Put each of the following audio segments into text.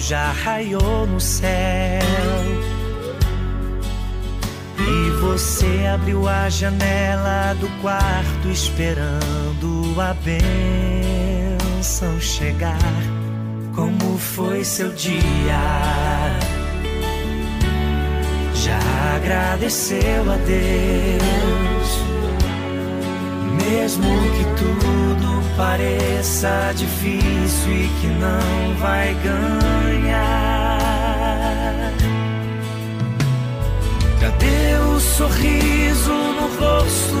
Já raiou no céu. E você abriu a janela do quarto esperando a bênção chegar. Como foi seu dia? Já agradeceu a Deus? Mesmo que tudo pareça difícil e que não vai ganhar. Cadê o sorriso no rosto,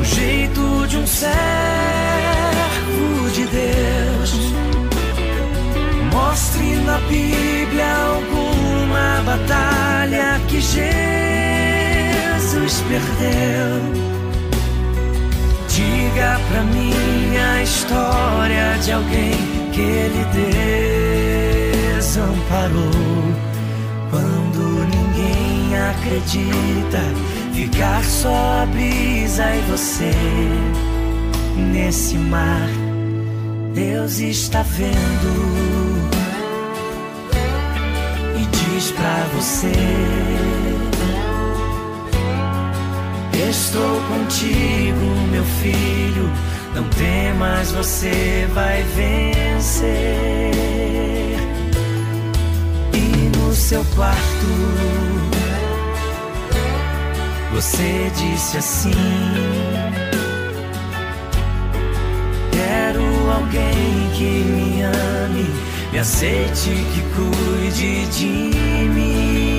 o jeito de um servo de Deus? Mostre na Bíblia alguma batalha que Jesus perdeu Diga pra mim a história de alguém que ele desamparou. Quando ninguém acredita, ficar só a brisa e você nesse mar. Deus está vendo e diz pra você Estou contigo, meu filho. Não temas, você vai vencer. E no seu quarto, você disse assim: Quero alguém que me ame, me aceite, que cuide de mim.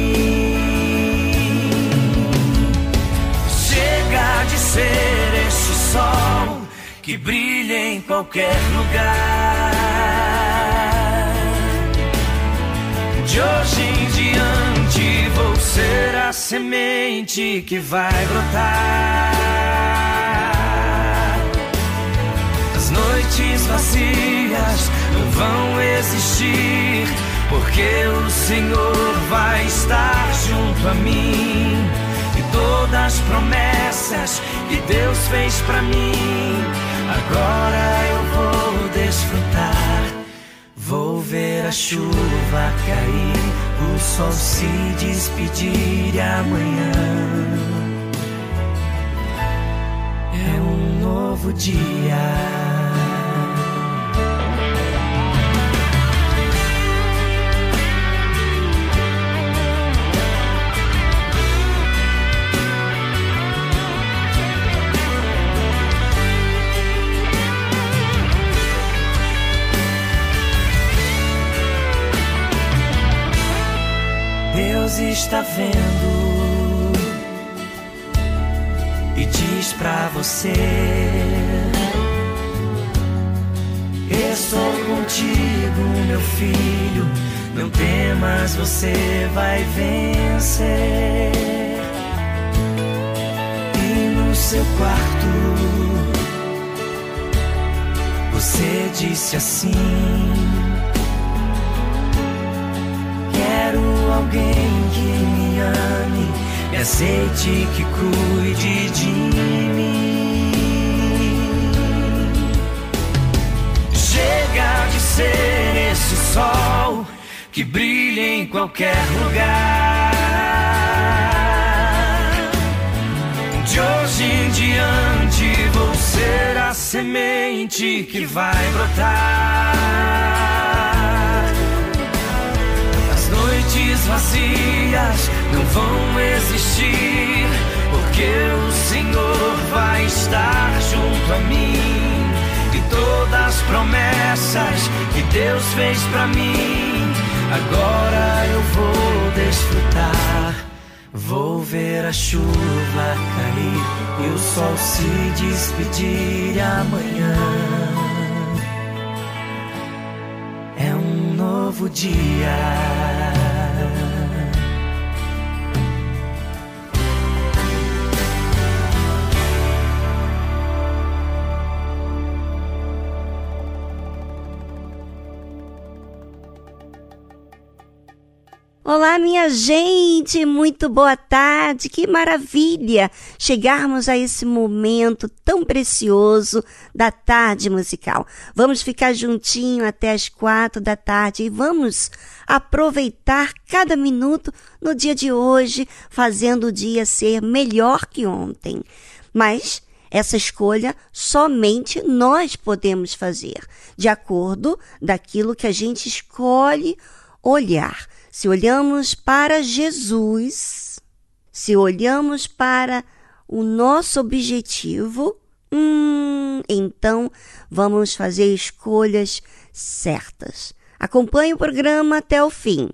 Ser esse sol que brilha em qualquer lugar. De hoje em diante vou ser a semente que vai brotar. As noites vazias não vão existir, porque o Senhor vai estar junto a mim todas as promessas que Deus fez para mim. Agora eu vou desfrutar. Vou ver a chuva cair, o sol se despedir amanhã é um novo dia. Deus está vendo e diz pra você: Estou contigo, meu filho. Não temas, você vai vencer. E no seu quarto, você disse assim alguém que me ame, me aceite, que cuide de mim. Chega de ser esse sol que brilha em qualquer lugar. De hoje em diante vou ser a semente que vai brotar. Noites vazias não vão existir, porque o Senhor vai estar junto a mim. E todas as promessas que Deus fez para mim, agora eu vou desfrutar. Vou ver a chuva cair e o sol se despedir amanhã. É um novo dia. Olá, minha gente, muito boa tarde, que maravilha chegarmos a esse momento tão precioso da tarde musical. Vamos ficar juntinho até as quatro da tarde e vamos aproveitar cada minuto no dia de hoje, fazendo o dia ser melhor que ontem. Mas essa escolha somente nós podemos fazer, de acordo daquilo que a gente escolhe olhar se olhamos para Jesus, se olhamos para o nosso objetivo, hum, então vamos fazer escolhas certas. Acompanhe o programa até o fim.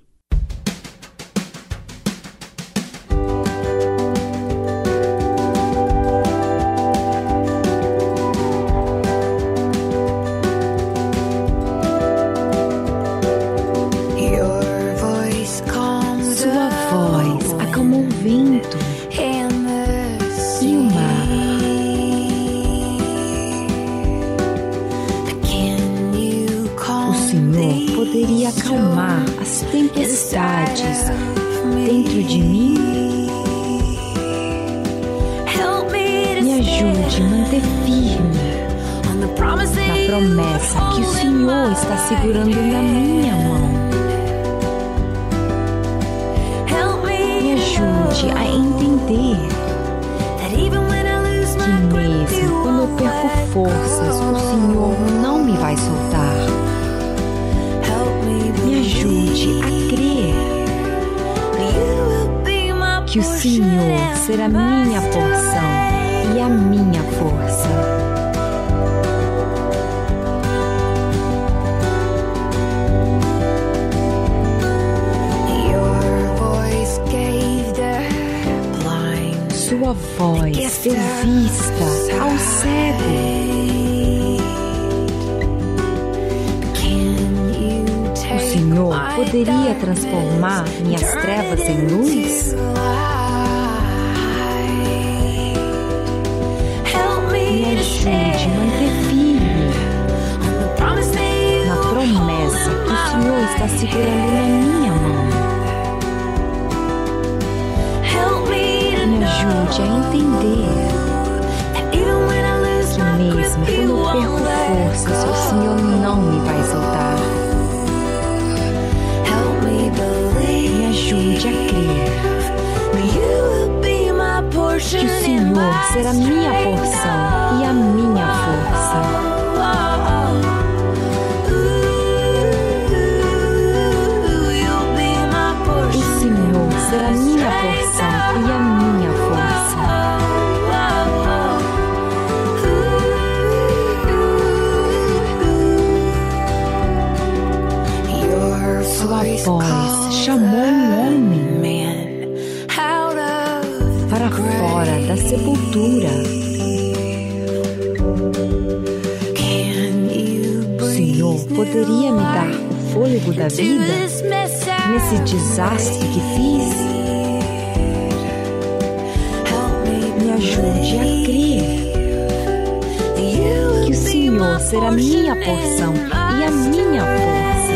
Senhor será minha porção e a minha força.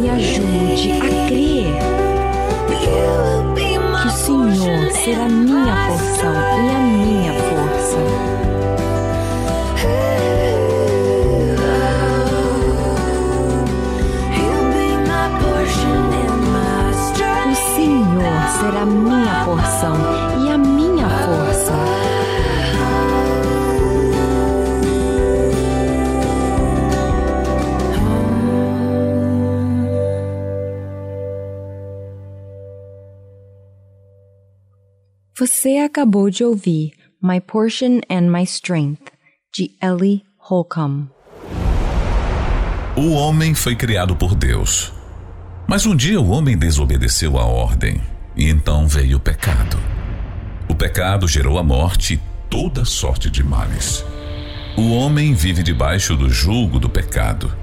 me ajude a crer que o Senhor será minha porção e a minha força. O Senhor será minha porção Você acabou de ouvir My Portion and My Strength, de Ellie Holcomb. O homem foi criado por Deus. Mas um dia o homem desobedeceu a ordem e então veio o pecado. O pecado gerou a morte e toda sorte de males. O homem vive debaixo do julgo do pecado,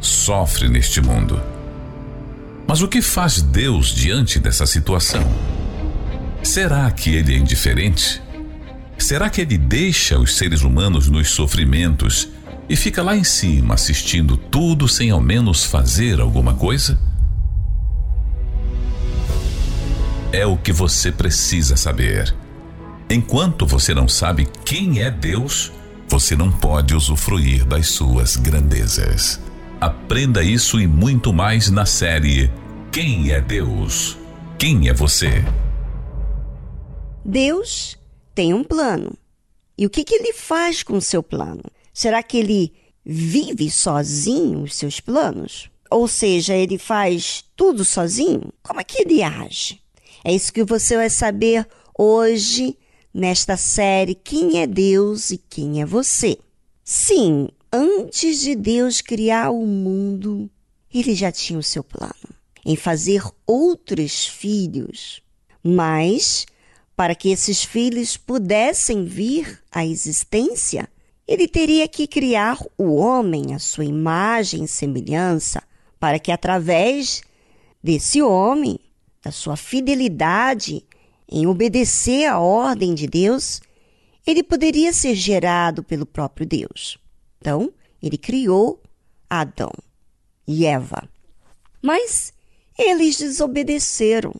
sofre neste mundo. Mas o que faz Deus diante dessa situação? Será que ele é indiferente? Será que ele deixa os seres humanos nos sofrimentos e fica lá em cima assistindo tudo sem ao menos fazer alguma coisa? É o que você precisa saber. Enquanto você não sabe quem é Deus, você não pode usufruir das suas grandezas. Aprenda isso e muito mais na série Quem é Deus? Quem é você? Deus tem um plano. E o que, que ele faz com o seu plano? Será que ele vive sozinho os seus planos? Ou seja, ele faz tudo sozinho? Como é que ele age? É isso que você vai saber hoje nesta série Quem é Deus e Quem é Você. Sim, antes de Deus criar o mundo, ele já tinha o seu plano em fazer outros filhos. Mas, para que esses filhos pudessem vir à existência, ele teria que criar o homem à sua imagem e semelhança, para que através desse homem, da sua fidelidade em obedecer à ordem de Deus, ele poderia ser gerado pelo próprio Deus. Então, ele criou Adão e Eva. Mas eles desobedeceram.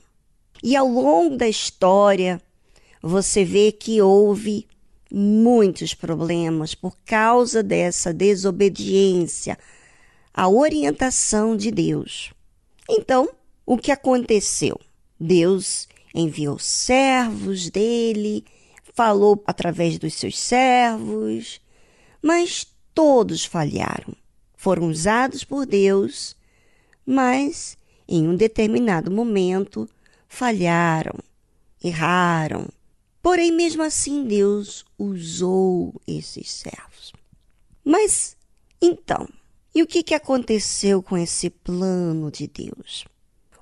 E ao longo da história, você vê que houve muitos problemas por causa dessa desobediência à orientação de Deus. Então, o que aconteceu? Deus enviou servos dele, falou através dos seus servos, mas todos falharam. Foram usados por Deus, mas em um determinado momento falharam, erraram. Porém, mesmo assim, Deus usou esses servos. Mas então, e o que, que aconteceu com esse plano de Deus?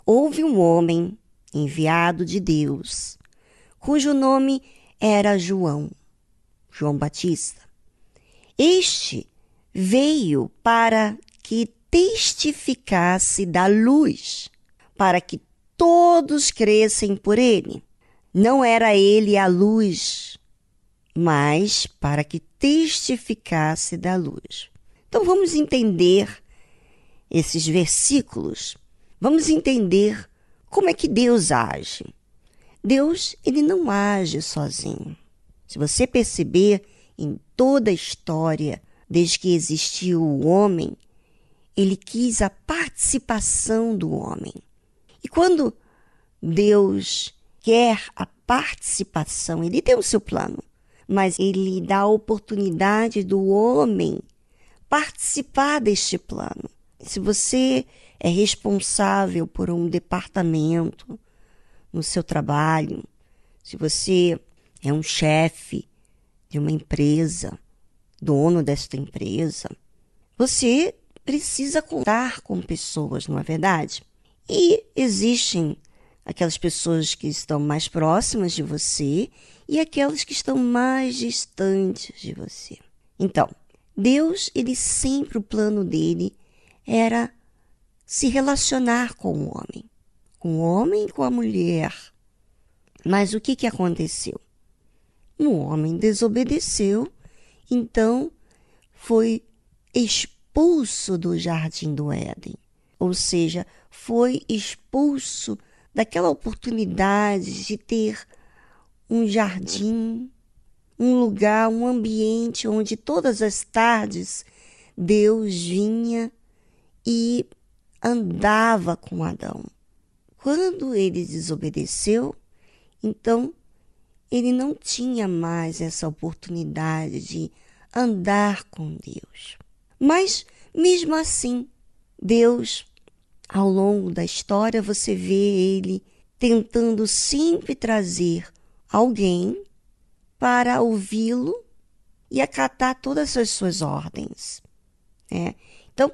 Houve um homem enviado de Deus, cujo nome era João, João Batista. Este veio para que testificasse da luz, para que todos crescem por ele. Não era ele a luz, mas para que testificasse da luz. Então vamos entender esses versículos. Vamos entender como é que Deus age? Deus, ele não age sozinho. Se você perceber em toda a história, desde que existiu o homem, ele quis a participação do homem. E quando Deus quer a participação, ele tem o seu plano, mas ele dá a oportunidade do homem participar deste plano. Se você é responsável por um departamento no seu trabalho, se você é um chefe de uma empresa, dono desta empresa, você precisa contar com pessoas, não é verdade? E existem aquelas pessoas que estão mais próximas de você e aquelas que estão mais distantes de você. Então, Deus, ele sempre o plano dele era se relacionar com o homem, com o homem e com a mulher. Mas o que, que aconteceu? O homem desobedeceu, então foi expulso do jardim do Éden, ou seja, foi expulso daquela oportunidade de ter um jardim, um lugar, um ambiente onde todas as tardes Deus vinha e andava com Adão. Quando ele desobedeceu, então ele não tinha mais essa oportunidade de andar com Deus. Mas, mesmo assim, Deus, ao longo da história, você vê ele tentando sempre trazer alguém para ouvi-lo e acatar todas as suas ordens. É. Então,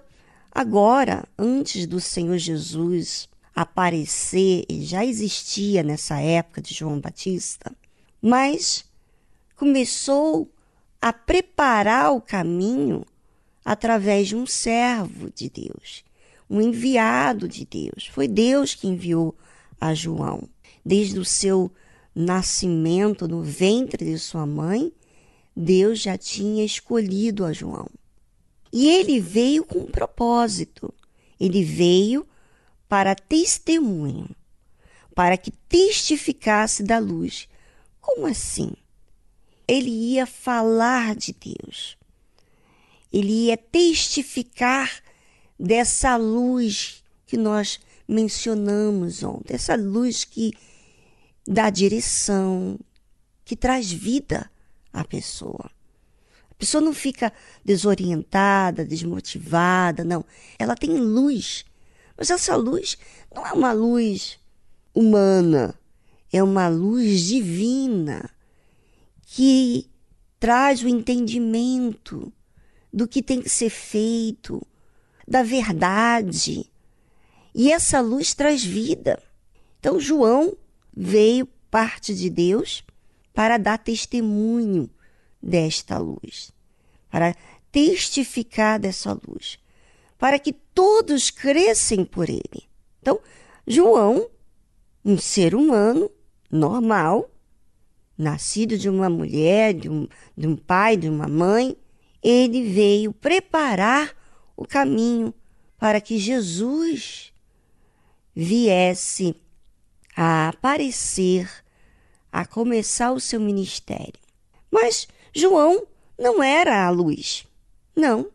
Agora, antes do Senhor Jesus aparecer, ele já existia nessa época de João Batista, mas começou a preparar o caminho através de um servo de Deus, um enviado de Deus. Foi Deus que enviou a João. Desde o seu nascimento no ventre de sua mãe, Deus já tinha escolhido a João. E ele veio com um propósito. Ele veio para testemunho, para que testificasse da luz. Como assim? Ele ia falar de Deus. Ele ia testificar dessa luz que nós mencionamos ontem, essa luz que dá direção, que traz vida à pessoa. A pessoa não fica desorientada, desmotivada, não. Ela tem luz mas essa luz não é uma luz humana, é uma luz divina que traz o entendimento do que tem que ser feito, da verdade. E essa luz traz vida. Então, João veio, parte de Deus, para dar testemunho desta luz, para testificar dessa luz para que todos crescem por ele. Então, João, um ser humano normal, nascido de uma mulher, de um, de um pai, de uma mãe, ele veio preparar o caminho para que Jesus viesse a aparecer, a começar o seu ministério. Mas João não era a luz. Não,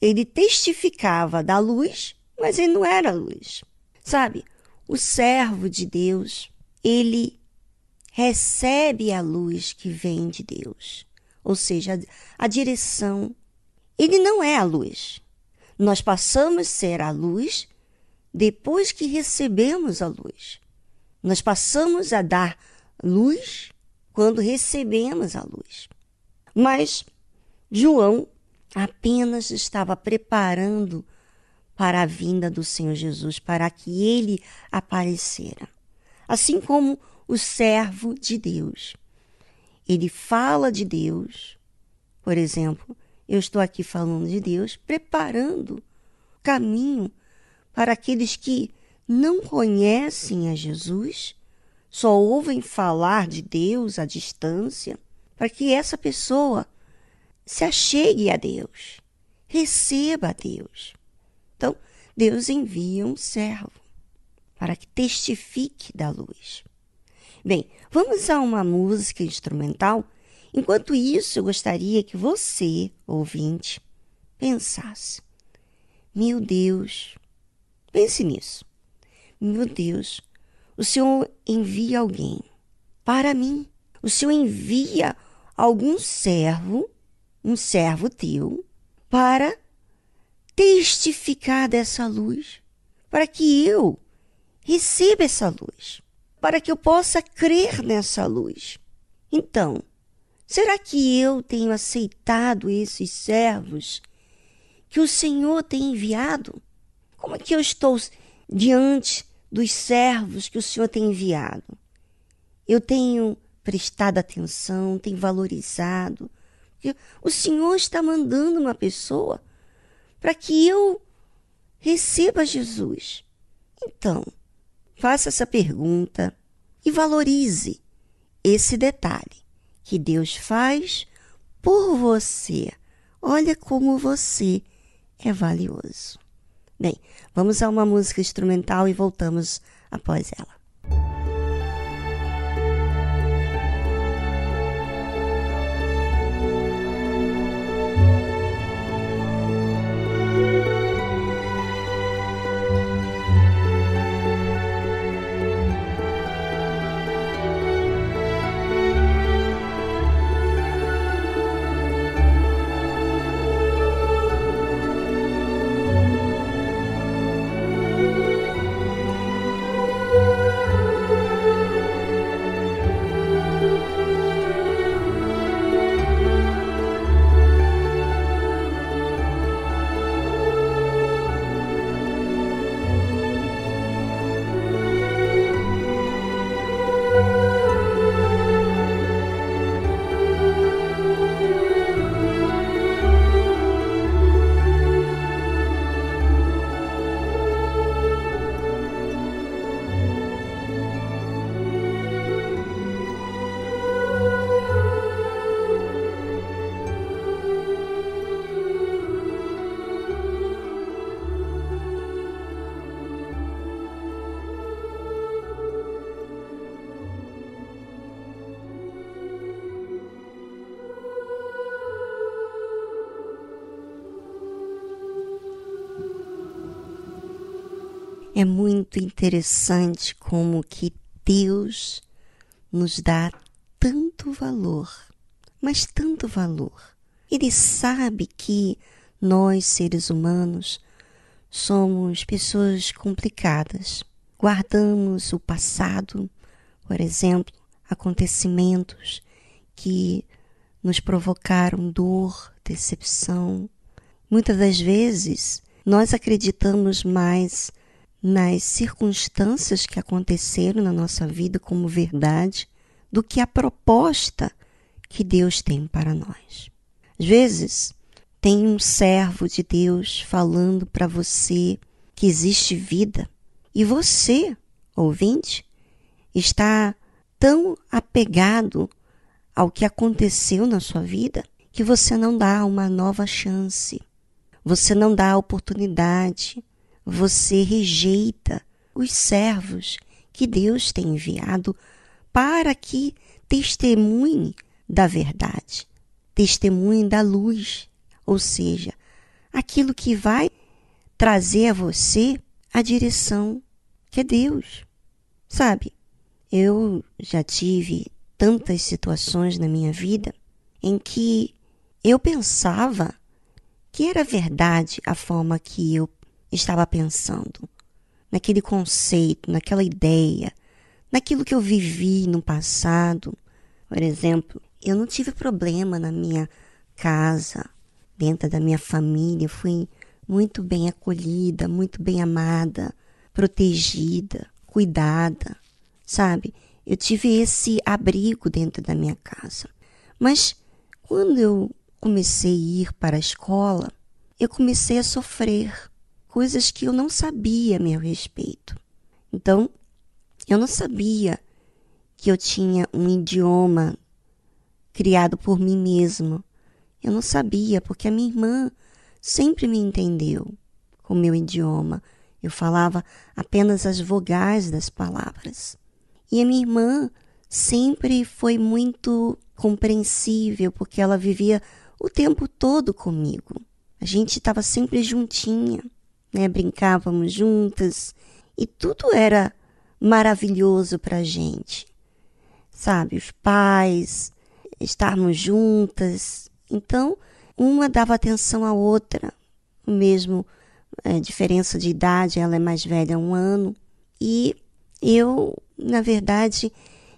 ele testificava da luz, mas ele não era luz. Sabe? O servo de Deus, ele recebe a luz que vem de Deus, ou seja, a direção. Ele não é a luz. Nós passamos a ser a luz depois que recebemos a luz. Nós passamos a dar luz quando recebemos a luz. Mas João apenas estava preparando para a vinda do Senhor Jesus, para que ele aparecera. Assim como o servo de Deus. Ele fala de Deus. Por exemplo, eu estou aqui falando de Deus, preparando caminho para aqueles que não conhecem a Jesus, só ouvem falar de Deus à distância, para que essa pessoa se achegue a Deus, receba a Deus. Então, Deus envia um servo para que testifique da luz. Bem, vamos a uma música instrumental. Enquanto isso, eu gostaria que você, ouvinte, pensasse: Meu Deus, pense nisso. Meu Deus, o Senhor envia alguém para mim. O Senhor envia algum servo um servo teu para testificar dessa luz, para que eu receba essa luz, para que eu possa crer nessa luz. Então, será que eu tenho aceitado esses servos que o Senhor tem enviado? Como é que eu estou diante dos servos que o Senhor tem enviado? Eu tenho prestado atenção, tenho valorizado, o Senhor está mandando uma pessoa para que eu receba Jesus. Então, faça essa pergunta e valorize esse detalhe que Deus faz por você. Olha como você é valioso. Bem, vamos a uma música instrumental e voltamos após ela. Muito interessante como que Deus nos dá tanto valor, mas tanto valor. Ele sabe que nós, seres humanos, somos pessoas complicadas. Guardamos o passado, por exemplo, acontecimentos que nos provocaram dor, decepção. Muitas das vezes, nós acreditamos mais nas circunstâncias que aconteceram na nossa vida como verdade do que a proposta que Deus tem para nós. Às vezes, tem um servo de Deus falando para você que existe vida e você, ouvinte, está tão apegado ao que aconteceu na sua vida que você não dá uma nova chance, você não dá a oportunidade, você rejeita os servos que Deus tem enviado para que testemunhe da verdade, testemunhe da luz, ou seja, aquilo que vai trazer a você a direção que é Deus. Sabe, eu já tive tantas situações na minha vida em que eu pensava que era verdade a forma que eu estava pensando, naquele conceito, naquela ideia, naquilo que eu vivi no passado. Por exemplo, eu não tive problema na minha casa, dentro da minha família, fui muito bem acolhida, muito bem amada, protegida, cuidada, sabe? Eu tive esse abrigo dentro da minha casa. Mas quando eu comecei a ir para a escola, eu comecei a sofrer coisas que eu não sabia a meu respeito. Então, eu não sabia que eu tinha um idioma criado por mim mesmo. Eu não sabia, porque a minha irmã sempre me entendeu com o meu idioma. Eu falava apenas as vogais das palavras. E a minha irmã sempre foi muito compreensível, porque ela vivia o tempo todo comigo. A gente estava sempre juntinha né? Brincávamos juntas e tudo era maravilhoso para a gente, sabe? Os pais, estarmos juntas. Então, uma dava atenção à outra, mesmo é, diferença de idade, ela é mais velha um ano. E eu, na verdade,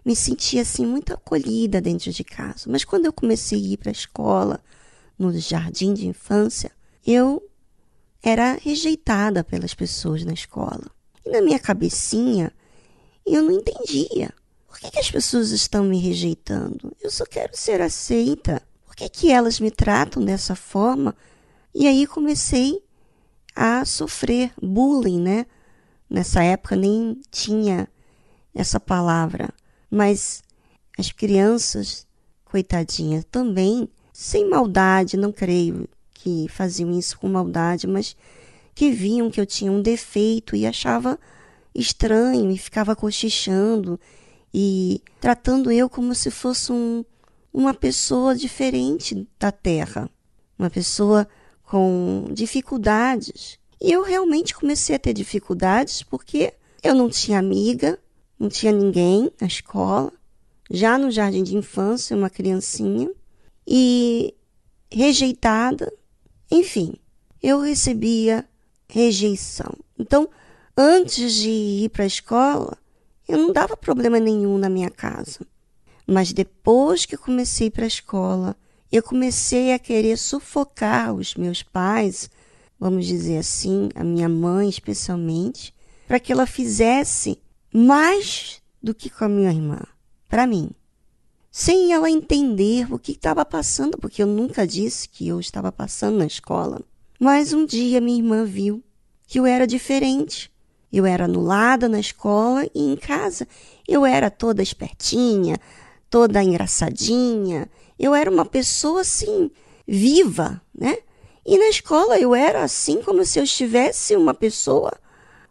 me sentia assim muito acolhida dentro de casa. Mas quando eu comecei a ir para a escola, no jardim de infância, eu era rejeitada pelas pessoas na escola. E na minha cabecinha, eu não entendia. Por que, que as pessoas estão me rejeitando? Eu só quero ser aceita. Por que, que elas me tratam dessa forma? E aí comecei a sofrer bullying, né? Nessa época nem tinha essa palavra, mas as crianças, coitadinhas, também, sem maldade, não creio, que faziam isso com maldade, mas que viam que eu tinha um defeito e achava estranho e ficava cochichando e tratando eu como se fosse um, uma pessoa diferente da terra, uma pessoa com dificuldades. E eu realmente comecei a ter dificuldades porque eu não tinha amiga, não tinha ninguém na escola, já no jardim de infância, uma criancinha, e rejeitada, enfim, eu recebia rejeição. Então, antes de ir para a escola, eu não dava problema nenhum na minha casa. Mas depois que comecei para a escola, eu comecei a querer sufocar os meus pais, vamos dizer assim, a minha mãe especialmente, para que ela fizesse mais do que com a minha irmã, para mim sem ela entender o que estava passando, porque eu nunca disse que eu estava passando na escola. Mas um dia minha irmã viu que eu era diferente. Eu era anulada na escola e em casa eu era toda espertinha, toda engraçadinha. Eu era uma pessoa assim, viva, né? E na escola eu era assim como se eu estivesse uma pessoa,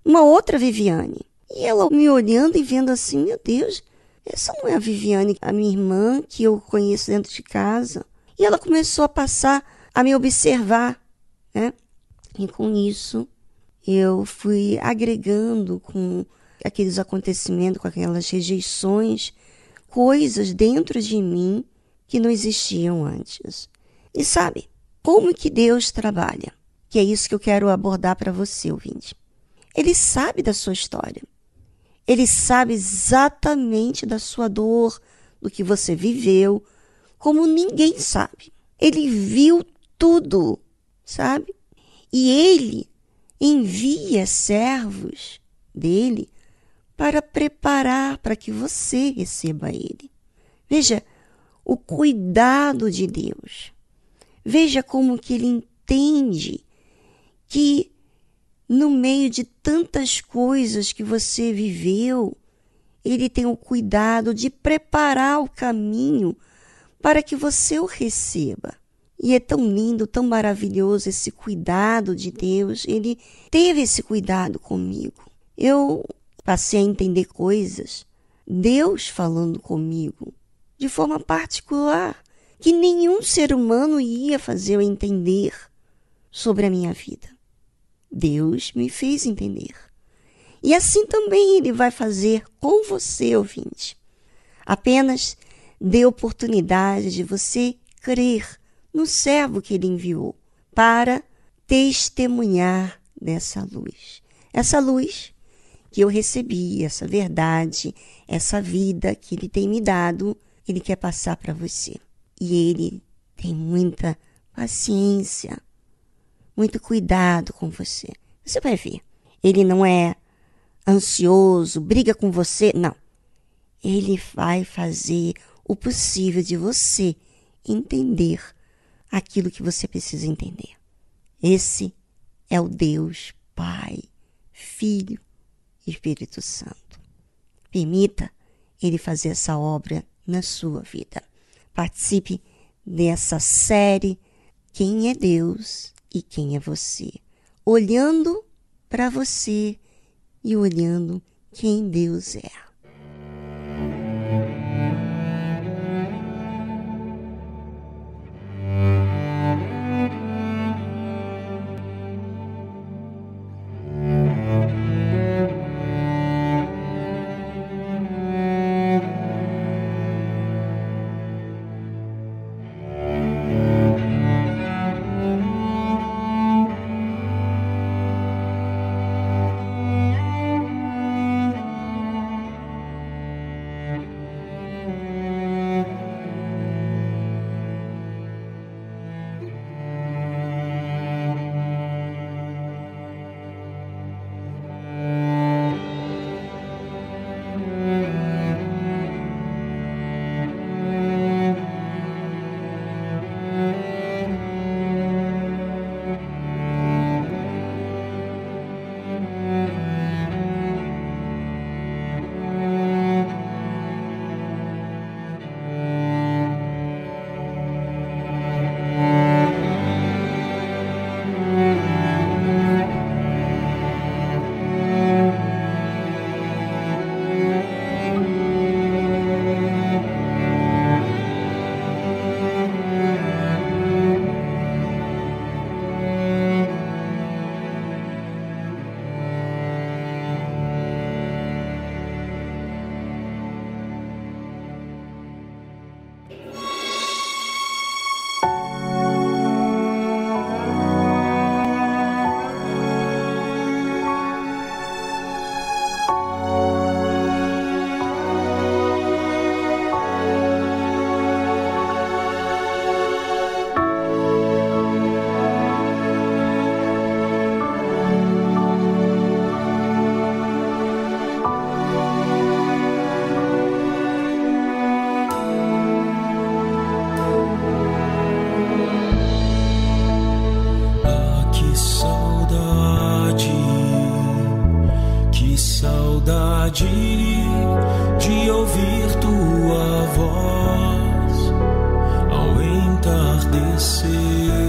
uma outra Viviane. E ela me olhando e vendo assim, meu Deus, essa não é a Viviane, a minha irmã, que eu conheço dentro de casa. E ela começou a passar a me observar, né? E com isso, eu fui agregando com aqueles acontecimentos, com aquelas rejeições, coisas dentro de mim que não existiam antes. E sabe, como que Deus trabalha? Que é isso que eu quero abordar para você, ouvinte. Ele sabe da sua história. Ele sabe exatamente da sua dor, do que você viveu, como ninguém sabe. Ele viu tudo, sabe? E ele envia servos dele para preparar para que você receba ele. Veja o cuidado de Deus. Veja como que ele entende que no meio de tantas coisas que você viveu, ele tem o cuidado de preparar o caminho para que você o receba. E é tão lindo, tão maravilhoso esse cuidado de Deus. Ele teve esse cuidado comigo. Eu passei a entender coisas, Deus falando comigo de forma particular, que nenhum ser humano ia fazer eu entender sobre a minha vida. Deus me fez entender. E assim também Ele vai fazer com você, ouvinte. Apenas dê oportunidade de você crer no servo que Ele enviou para testemunhar dessa luz. Essa luz que eu recebi, essa verdade, essa vida que Ele tem me dado, Ele quer passar para você. E Ele tem muita paciência, muito cuidado com você. Você vai ver. Ele não é ansioso, briga com você. Não. Ele vai fazer o possível de você entender aquilo que você precisa entender. Esse é o Deus Pai, Filho Espírito Santo. Permita ele fazer essa obra na sua vida. Participe dessa série Quem é Deus e quem é você? Olhando para você e olhando quem Deus é. Se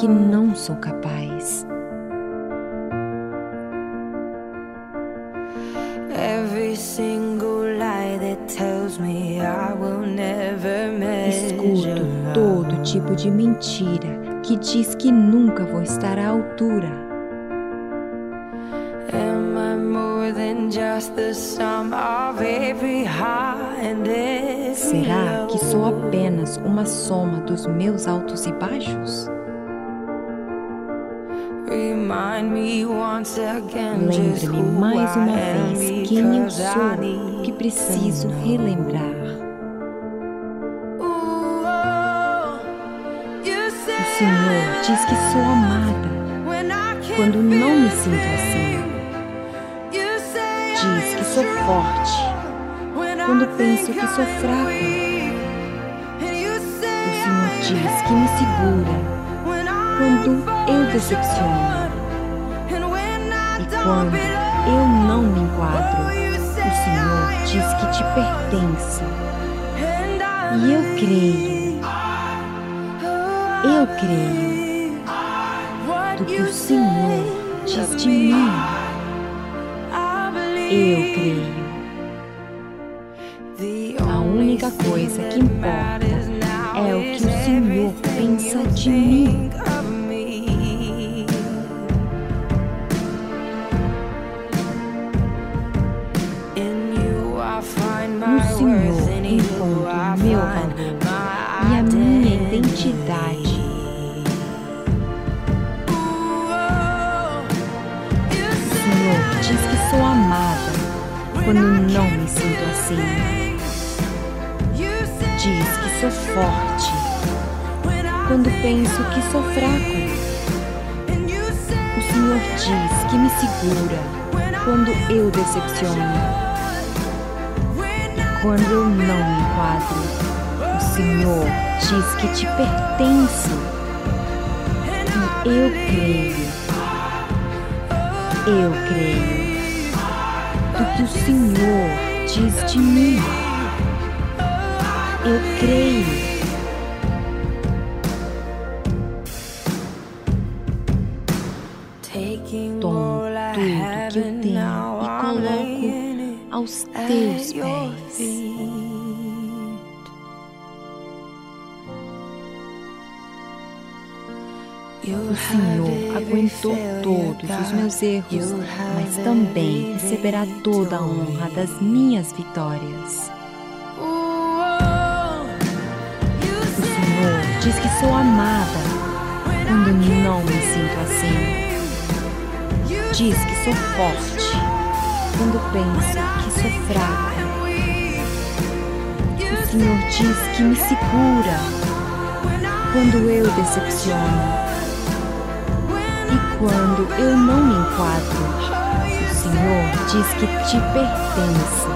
que não sou capaz. Escuto todo tipo de mentira que diz que nunca vou estar à altura. Será que sou apenas uma soma dos meus altos e baixos? Lembre-me mais uma vez quem eu sou, que preciso relembrar. O Senhor diz que sou amada quando não me sinto assim. Diz que sou forte quando penso que sou fraco. O Senhor diz que me segura quando eu decepciono. Quando eu não me enquadro, o Senhor diz que te pertence. E eu creio, eu creio do que o Senhor diz de mim. Eu creio. A única coisa que importa é o que o Senhor pensa de mim. Penso que sou fraco. O Senhor diz que me segura quando eu decepciono. Quando eu não me enquadro, o Senhor diz que te pertence. E eu creio, eu creio do que o Senhor diz de mim. Eu creio. Aos teus pés. O Senhor aguentou todos os meus erros, mas também receberá toda a honra das minhas vitórias. O Senhor diz que sou amada quando não me sinto assim. Diz que sou forte quando penso que sou fraca. O Senhor diz que me segura quando eu decepciono. E quando eu não me enquadro, o Senhor diz que te pertence.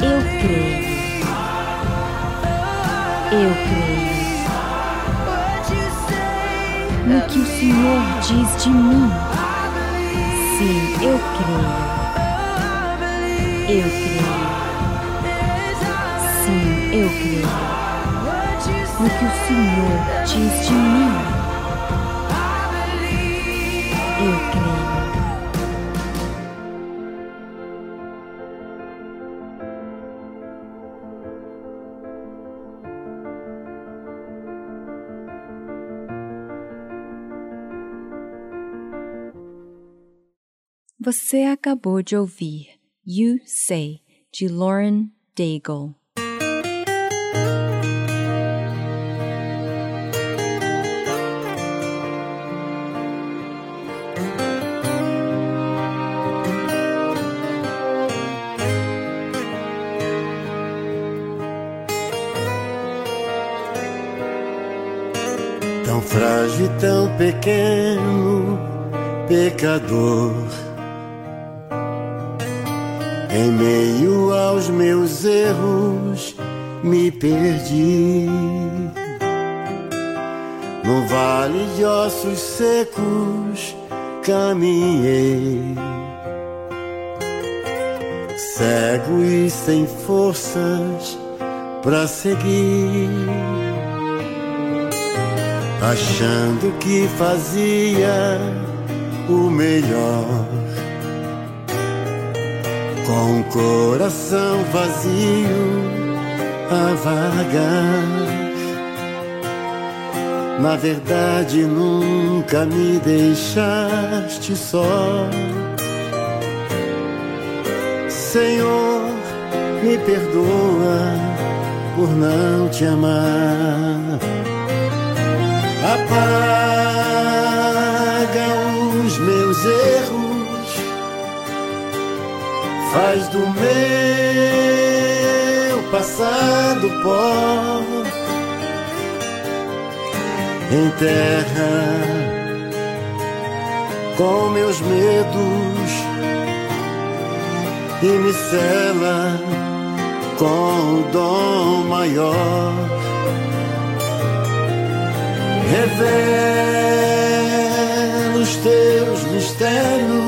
Eu creio. Eu creio no que o Senhor diz de mim. Sim, eu creio. Eu creio. Sim, eu creio. No que o Senhor diz de mim. Você acabou de ouvir You Say, de Lauren Daigle. Tão frágil tão pequeno, pecador. Em meio aos meus erros, me perdi. No vale de ossos secos, caminhei. cego e sem forças para seguir, achando que fazia o melhor, com o coração vazio a vagar. Na verdade, nunca me deixaste só. Senhor, me perdoa por não te amar. Apaga os meus erros, faz do meu passado pó enterra com meus medos e me cela com o dom maior. Revela os teus mistérios,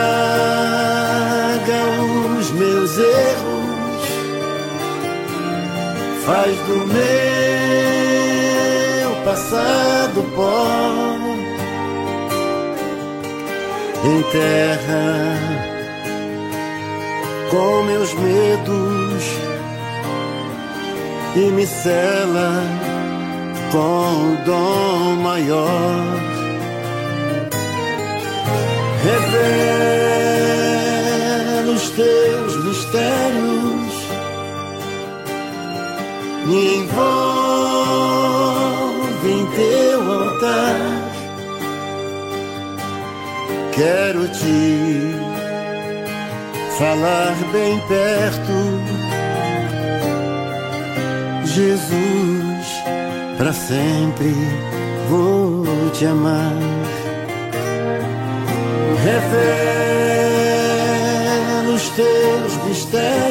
faz do meu passado pó enterra com meus medos e me cela com o dom maior. Revela os teus mistérios, me envolve em teu altar Quero te falar bem perto, Jesus, para sempre vou te amar. Revela os teus mistérios,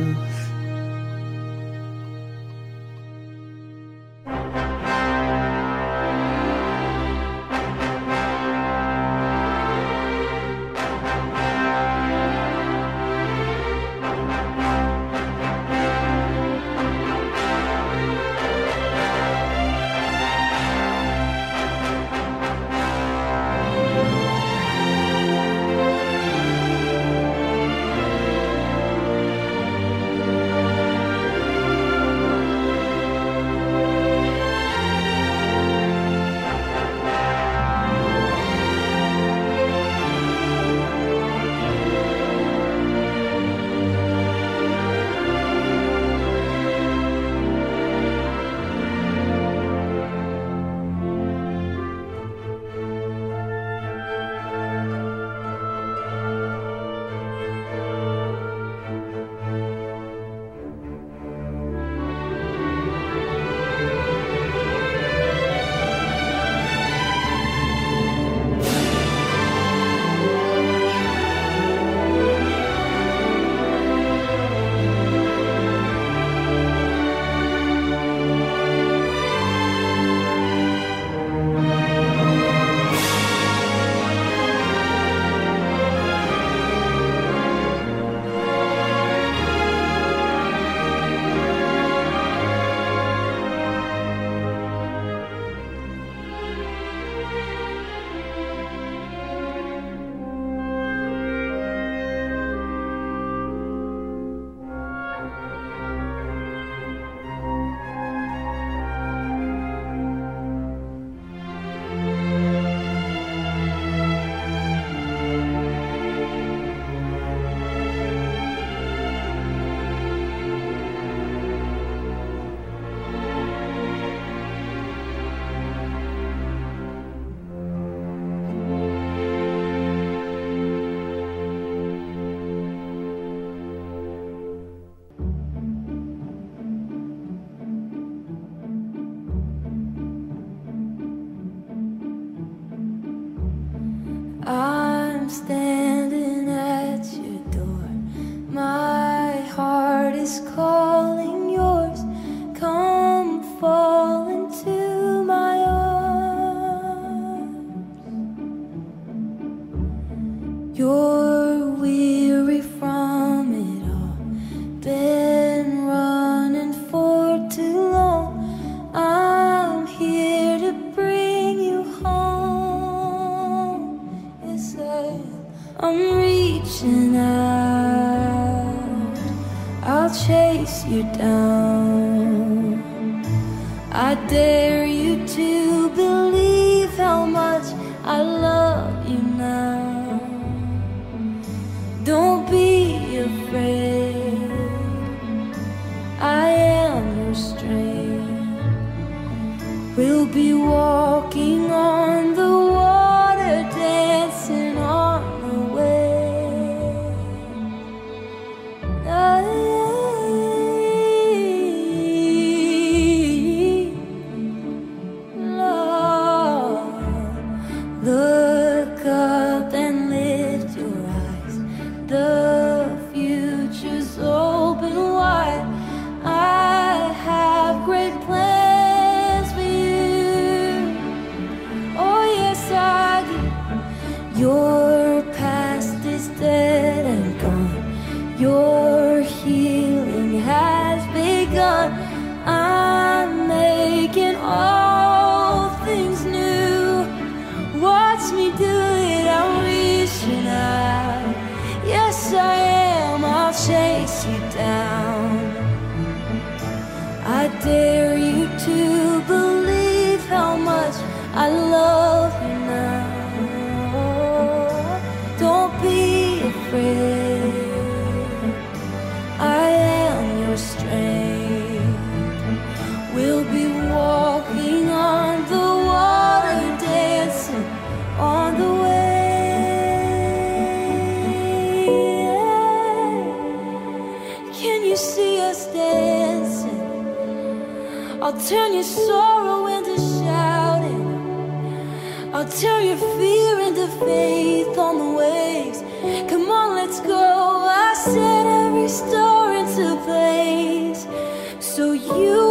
I'll turn your sorrow into shouting. I'll turn your fear into faith on the waves. Come on, let's go. I set every star into place. So you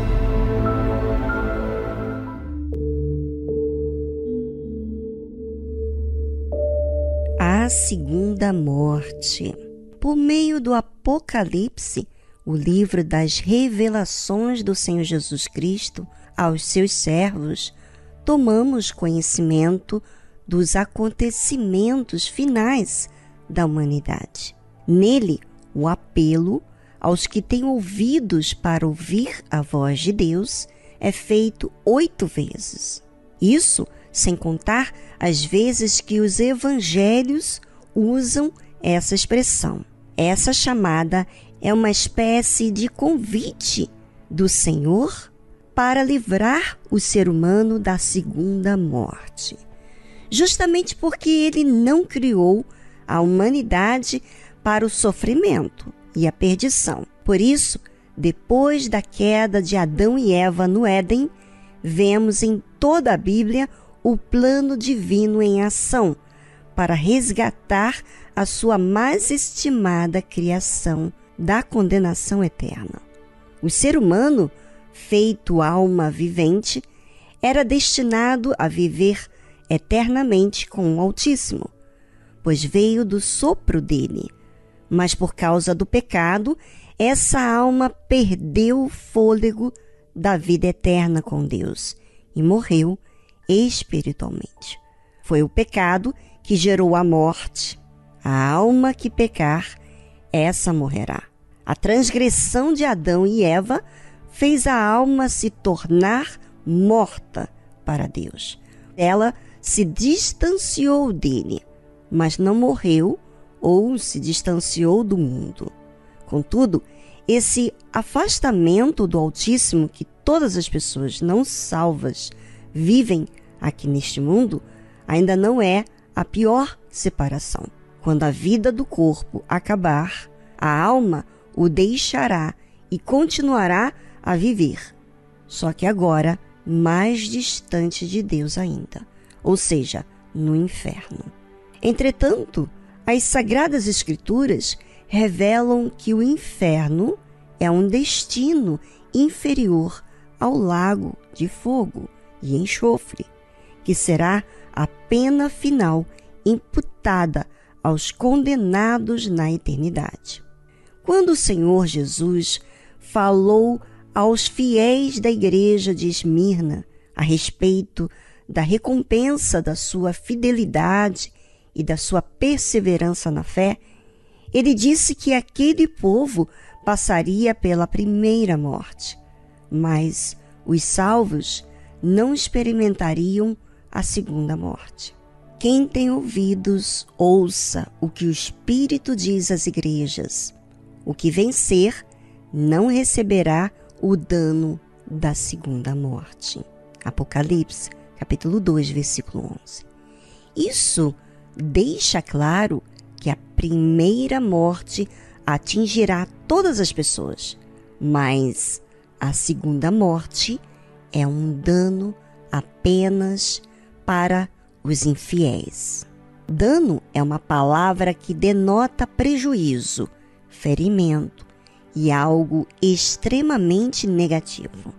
Segunda morte. Por meio do Apocalipse, o livro das revelações do Senhor Jesus Cristo aos seus servos, tomamos conhecimento dos acontecimentos finais da humanidade. Nele, o apelo aos que têm ouvidos para ouvir a voz de Deus é feito oito vezes. Isso sem contar as vezes que os evangelhos usam essa expressão. Essa chamada é uma espécie de convite do Senhor para livrar o ser humano da segunda morte. Justamente porque ele não criou a humanidade para o sofrimento e a perdição. Por isso, depois da queda de Adão e Eva no Éden, vemos em toda a Bíblia o plano divino em ação para resgatar a sua mais estimada criação da condenação eterna. O ser humano, feito alma vivente, era destinado a viver eternamente com o Altíssimo, pois veio do sopro dele. Mas por causa do pecado, essa alma perdeu o fôlego da vida eterna com Deus e morreu espiritualmente. Foi o pecado que gerou a morte. A alma que pecar, essa morrerá. A transgressão de Adão e Eva fez a alma se tornar morta para Deus. Ela se distanciou dele, mas não morreu ou se distanciou do mundo. Contudo, esse afastamento do Altíssimo que todas as pessoas não salvas vivem aqui neste mundo ainda não é a pior separação. Quando a vida do corpo acabar, a alma o deixará e continuará a viver, só que agora mais distante de Deus ainda, ou seja, no inferno. Entretanto, as Sagradas Escrituras revelam que o inferno é um destino inferior ao lago de fogo e enxofre, que será a pena final imputada aos condenados na eternidade. Quando o Senhor Jesus falou aos fiéis da igreja de Esmirna a respeito da recompensa da sua fidelidade e da sua perseverança na fé, ele disse que aquele povo passaria pela primeira morte, mas os salvos não experimentariam a segunda morte. Quem tem ouvidos, ouça o que o Espírito diz às igrejas. O que vencer não receberá o dano da segunda morte. Apocalipse, capítulo 2, versículo 11. Isso deixa claro que a primeira morte atingirá todas as pessoas, mas a segunda morte é um dano apenas para os infiéis. Dano é uma palavra que denota prejuízo, ferimento e algo extremamente negativo.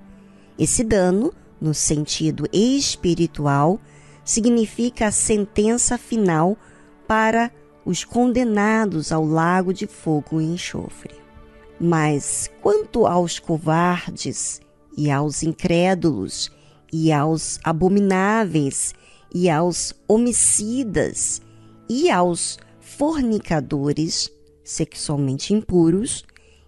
Esse dano, no sentido espiritual, significa a sentença final para os condenados ao lago de fogo e enxofre. Mas quanto aos covardes e aos incrédulos e aos abomináveis e aos homicidas e aos fornicadores sexualmente impuros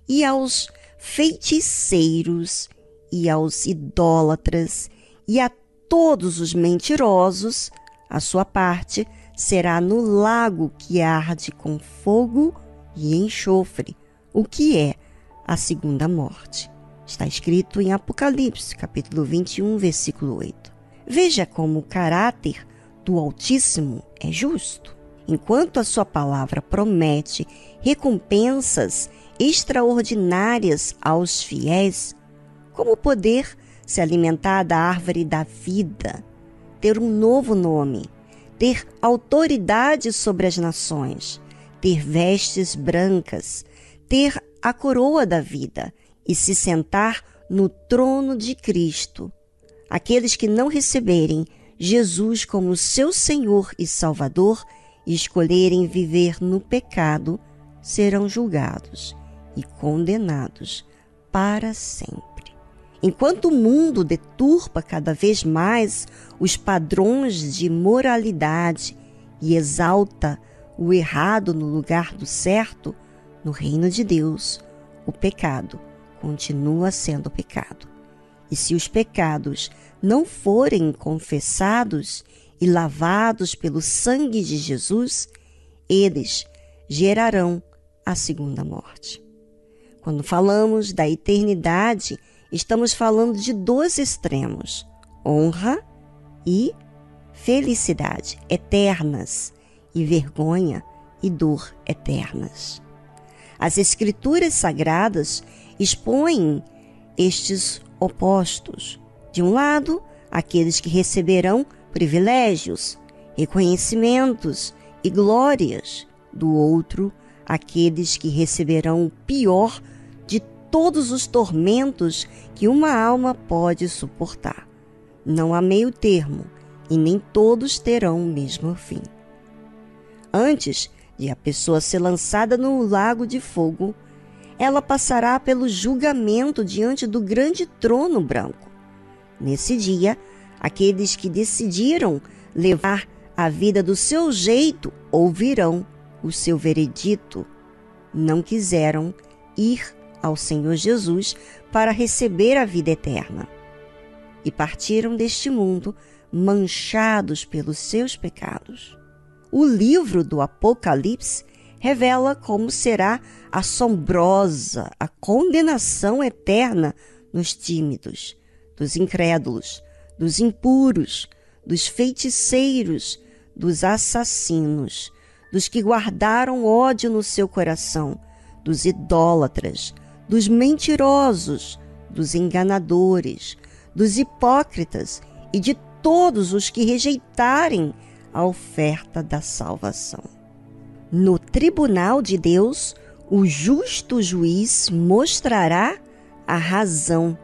e aos feiticeiros e aos idólatras e a todos os mentirosos, a sua parte será no lago que arde com fogo e enxofre, o que é a segunda morte. Está escrito em Apocalipse, capítulo 21, versículo 8. Veja como o caráter do Altíssimo é justo. Enquanto a sua palavra promete recompensas extraordinárias aos fiéis, como poder se alimentar da árvore da vida, ter um novo nome, ter autoridade sobre as nações, ter vestes brancas, ter a coroa da vida e se sentar no trono de Cristo. Aqueles que não receberem Jesus como seu Senhor e Salvador e escolherem viver no pecado serão julgados e condenados para sempre. Enquanto o mundo deturpa cada vez mais os padrões de moralidade e exalta o errado no lugar do certo, no reino de Deus, o pecado continua sendo pecado. E se os pecados não forem confessados e lavados pelo sangue de Jesus, eles gerarão a segunda morte. Quando falamos da eternidade, estamos falando de dois extremos: honra e felicidade eternas e vergonha e dor eternas. As Escrituras Sagradas expõem estes opostos. De um lado, aqueles que receberão privilégios, reconhecimentos e glórias, do outro, aqueles que receberão o pior de todos os tormentos que uma alma pode suportar. Não há meio termo e nem todos terão o mesmo fim. Antes de a pessoa ser lançada no lago de fogo, ela passará pelo julgamento diante do grande trono branco. Nesse dia, aqueles que decidiram levar a vida do seu jeito ouvirão o seu veredito. Não quiseram ir ao Senhor Jesus para receber a vida eterna. E partiram deste mundo manchados pelos seus pecados. O livro do Apocalipse revela como será assombrosa a condenação eterna nos tímidos, dos incrédulos, dos impuros, dos feiticeiros, dos assassinos, dos que guardaram ódio no seu coração, dos idólatras, dos mentirosos, dos enganadores, dos hipócritas e de todos os que rejeitarem a oferta da salvação. No tribunal de Deus, o justo juiz mostrará a razão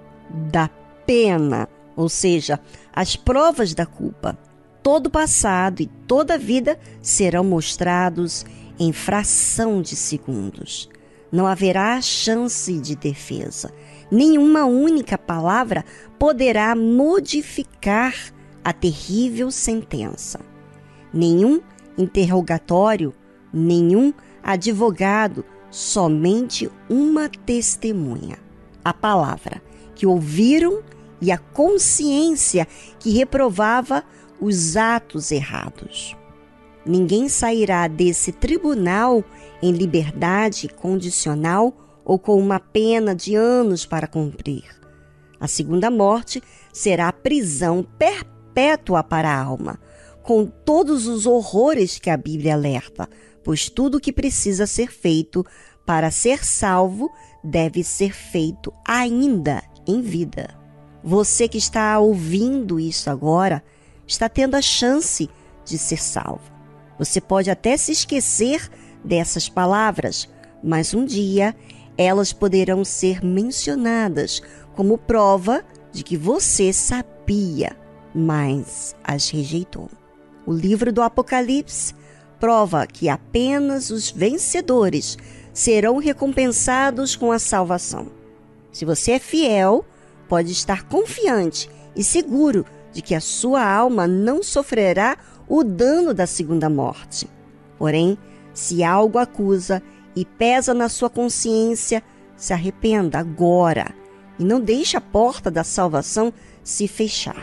da pena, ou seja, as provas da culpa. Todo o passado e toda a vida serão mostrados em fração de segundos. Não haverá chance de defesa. Nenhuma única palavra poderá modificar a terrível sentença. Nenhum interrogatório nenhum advogado, somente uma testemunha. A palavra que ouviram e a consciência que reprovava os atos errados. Ninguém sairá desse tribunal em liberdade condicional ou com uma pena de anos para cumprir. A segunda morte será a prisão perpétua para a alma, com todos os horrores que a Bíblia alerta, pois tudo o que precisa ser feito para ser salvo deve ser feito ainda em vida. Você que está ouvindo isso agora está tendo a chance de ser salvo. Você pode até se esquecer dessas palavras, mas um dia elas poderão ser mencionadas como prova de que você sabia, mas as rejeitou. O livro do Apocalipse prova que apenas os vencedores serão recompensados com a salvação. Se você é fiel, pode estar confiante e seguro de que a sua alma não sofrerá o dano da segunda morte. Porém, se algo acusa e pesa na sua consciência, se arrependa agora e não deixe a porta da salvação se fechar.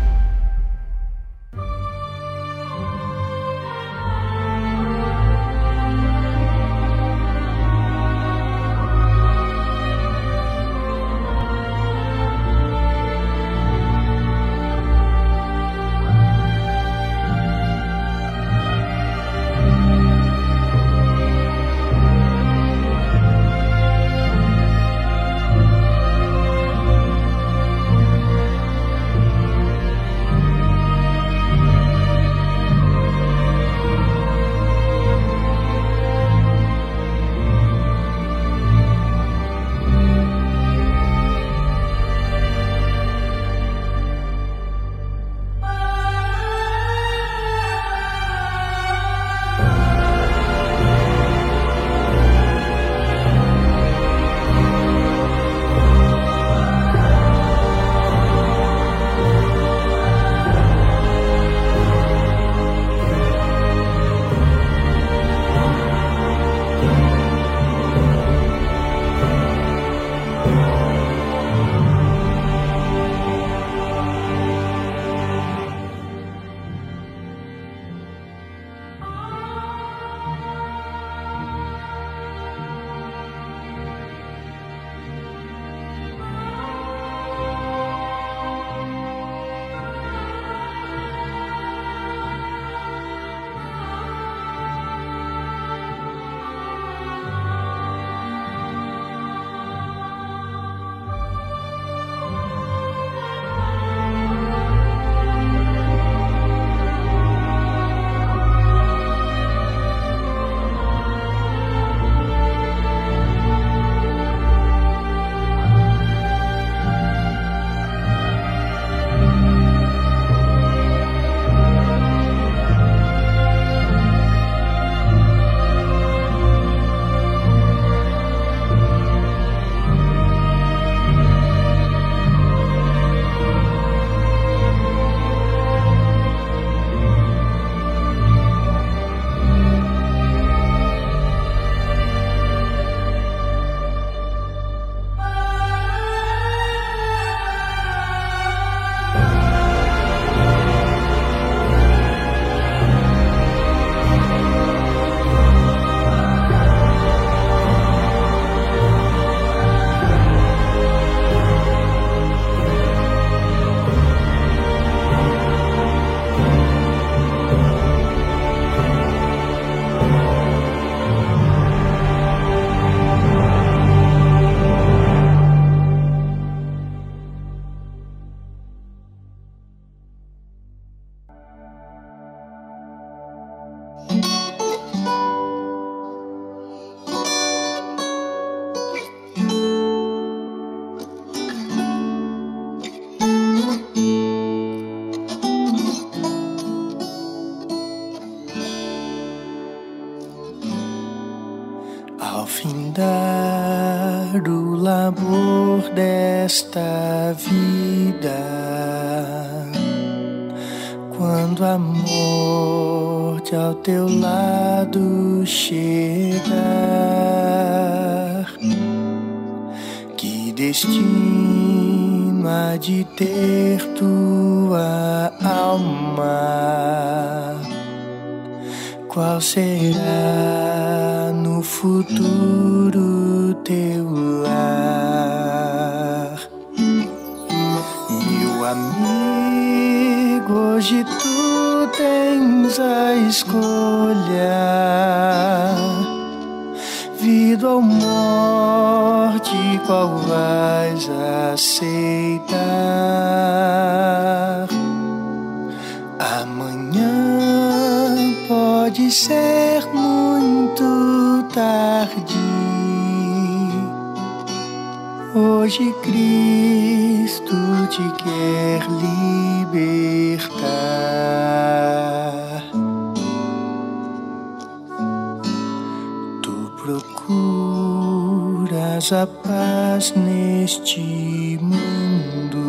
procuras a paz neste mundo.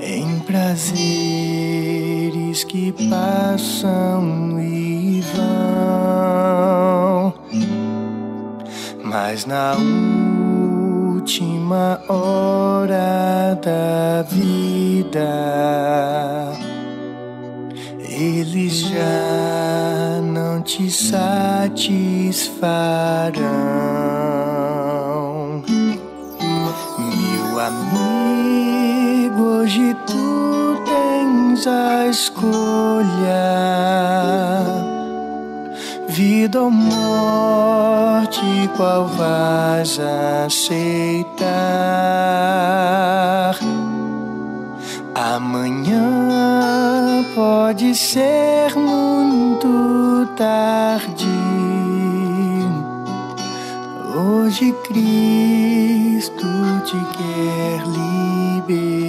Em prazer que passam e vão, mas na última hora da vida, satisfarão, meu amigo. Hoje tu tens a escolha, vida ou morte, qual vais aceitar? Amanhã pode ser muito tarde. Hoje Cristo te quer libertar.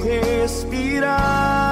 respirar.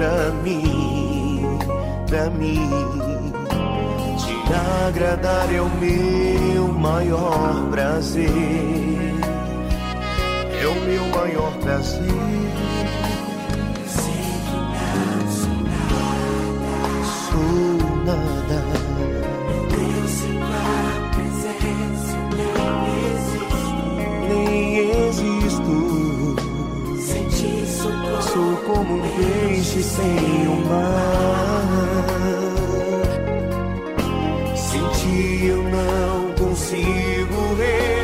pra mim, pra mim. Te agradar é o meu maior prazer, é o meu maior prazer. Sei que não sou nada, sou nada. Sou como um peixe sem o mar. Sem ti eu não consigo ver.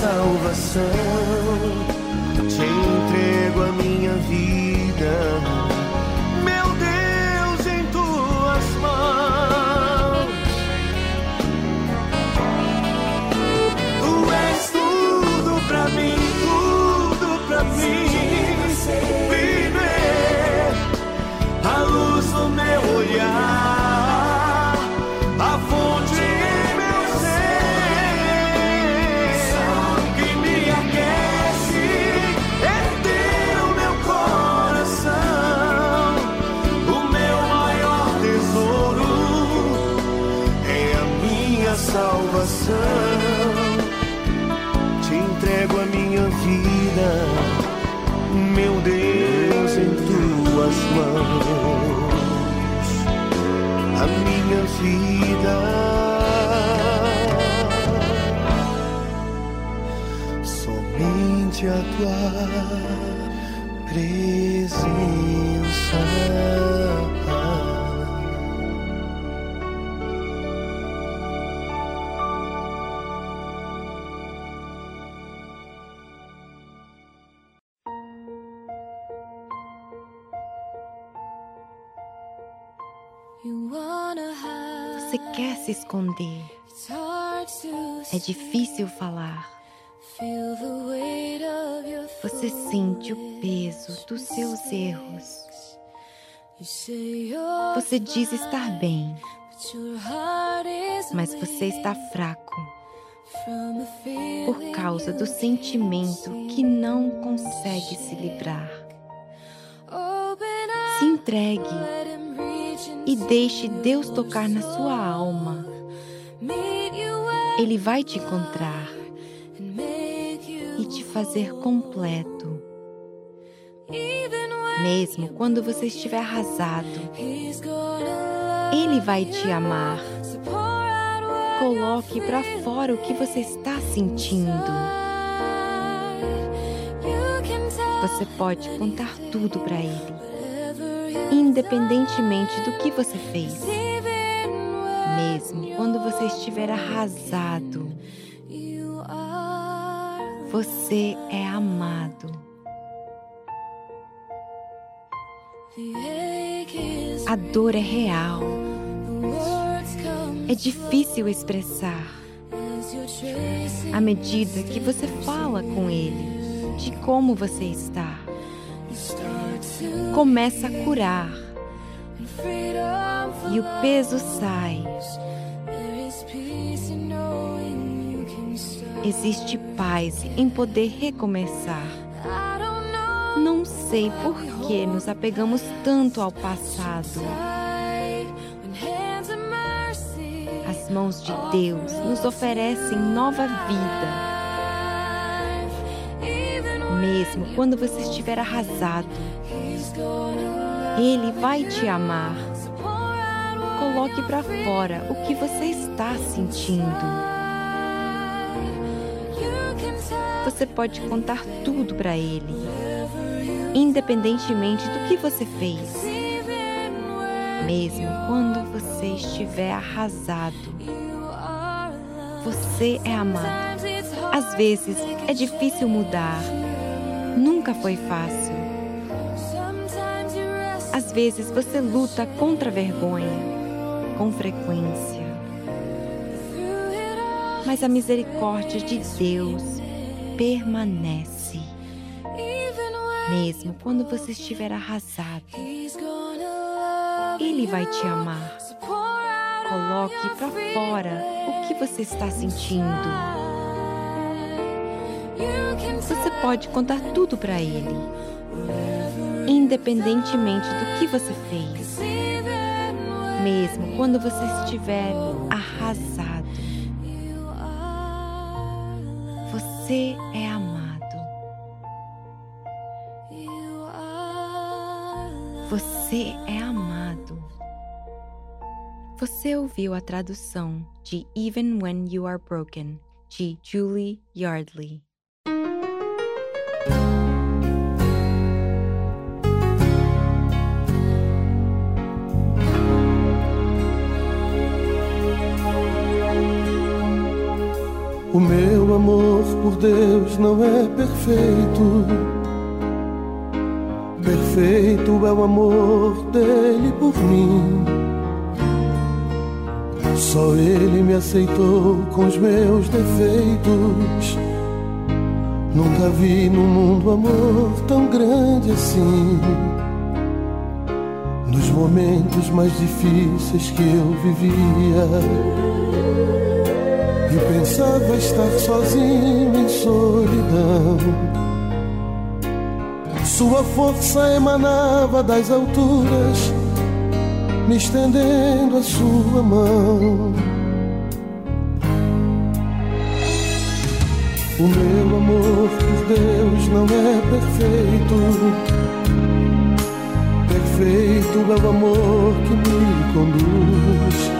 salvação. Te entrego a minha vida. mãos a minha vida. Somente a tua presença. esconder. É difícil falar. Você sente o peso dos seus erros. Você diz estar bem, mas você está fraco por causa do sentimento que não consegue se livrar. Se entregue e deixe Deus tocar na sua alma ele vai te encontrar e te fazer completo. Mesmo quando você estiver arrasado, Ele vai te amar. Coloque para fora o que você está sentindo. Você pode contar tudo para Ele, independentemente do que você fez. Quando você estiver arrasado, você é amado. A dor é real. É difícil expressar. À medida que você fala com ele de como você está, começa a curar e o peso sai. Existe paz em poder recomeçar. Não sei por que nos apegamos tanto ao passado. As mãos de Deus nos oferecem nova vida. Mesmo quando você estiver arrasado, Ele vai te amar. Coloque para fora o que você está sentindo. Você pode contar tudo para Ele, independentemente do que você fez. Mesmo quando você estiver arrasado, você é amado. Às vezes é difícil mudar, nunca foi fácil. Às vezes você luta contra a vergonha, com frequência. Mas a misericórdia de Deus permanece. Mesmo quando você estiver arrasado, Ele vai te amar. Coloque para fora o que você está sentindo. Você pode contar tudo para Ele, independentemente do que você fez. Mesmo quando você estiver arrasado. Você é amado. Você é amado. Você ouviu a tradução de Even When You Are Broken, de Julie Yardley. O meu amor por Deus não é perfeito. Perfeito é o amor dele por mim. Só ele me aceitou com os meus defeitos. Nunca vi no mundo amor tão grande assim. Nos momentos mais difíceis que eu vivia. E pensava estar sozinho em solidão. Sua força emanava das alturas, me estendendo a sua mão. O meu amor por Deus não é perfeito. Perfeito é o amor que me conduz.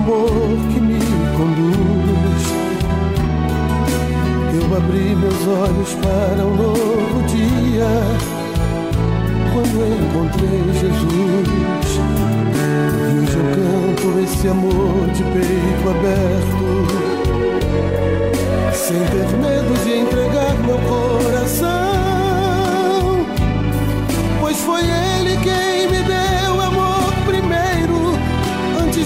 amor que me conduz. Eu abri meus olhos para um novo dia quando encontrei Jesus. E hoje eu canto esse amor de peito aberto, sem ter medo de entregar meu coração, pois foi Ele quem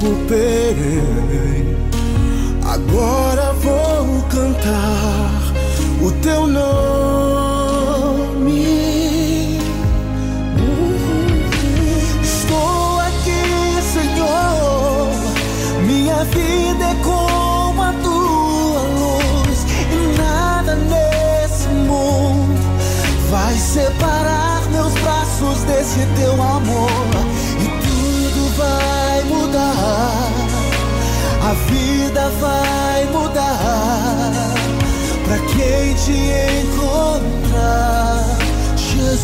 recuperei.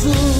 school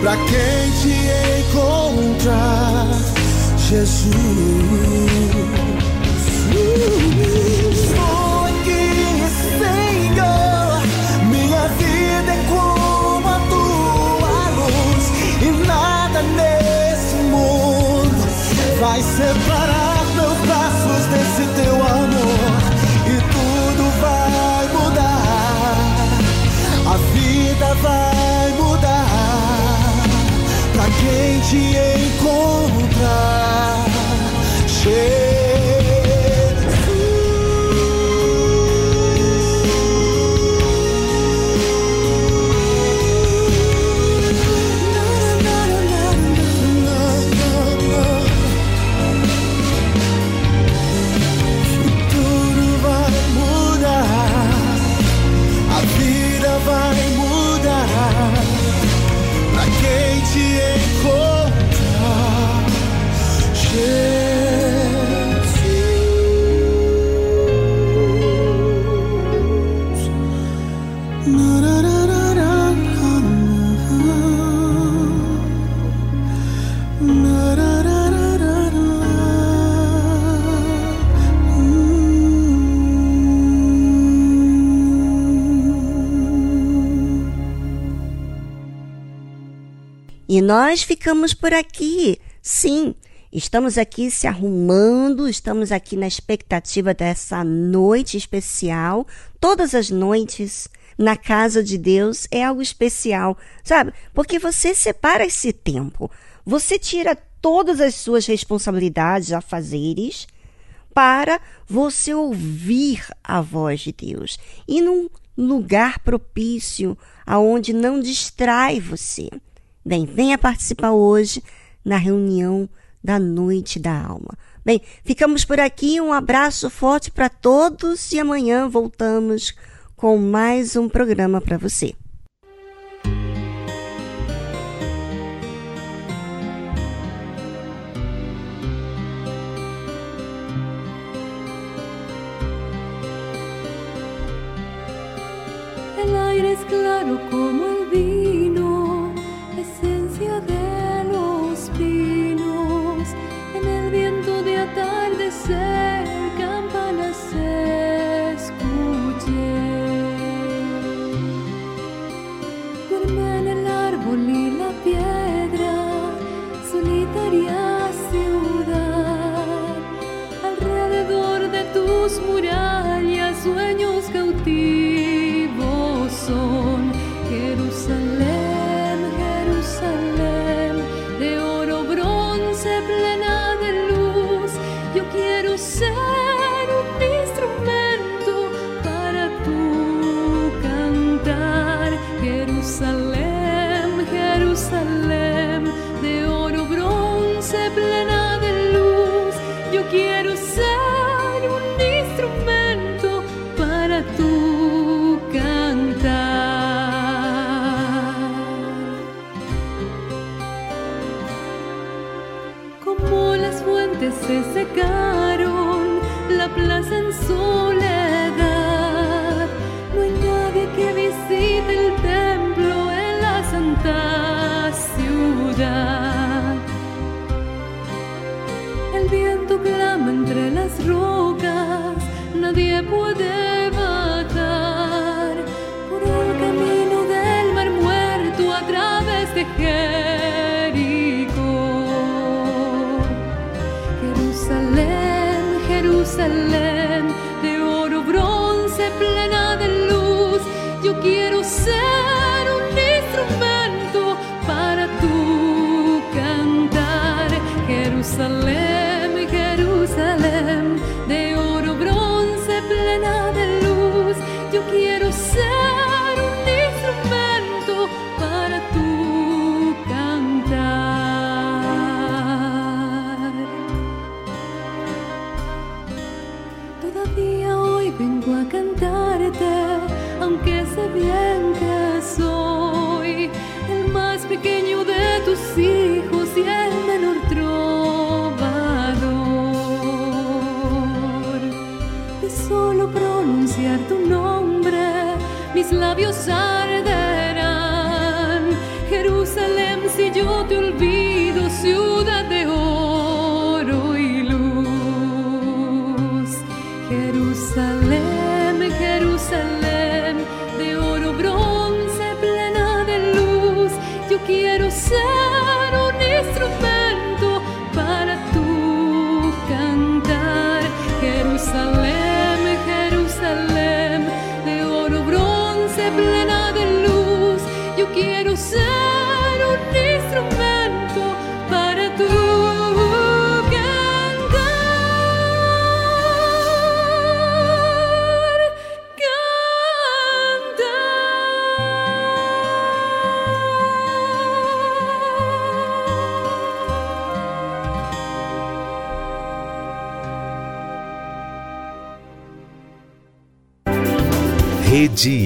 pra quem te encontrar, Jesus. Estou aqui, Senhor. Minha vida é como a tua luz e nada nesse mundo vai separar meus braços desse teu amor e tudo vai mudar. A vida vai te encontrar. Tudo E nós ficamos por aqui. Sim, estamos aqui se arrumando, estamos aqui na expectativa dessa noite especial. Todas as noites na casa de Deus é algo especial, sabe? Porque você separa esse tempo, você tira todas as suas responsabilidades, afazeres, para você ouvir a voz de Deus e num lugar propício aonde não distrai você. Bem, venha participar hoje na reunião da Noite da Alma. Bem, ficamos por aqui. Um abraço forte para todos e amanhã voltamos com mais um programa para você. El aire es claro como el Jerusalén, Jerusalén, de oro, bronce, nadie puede bien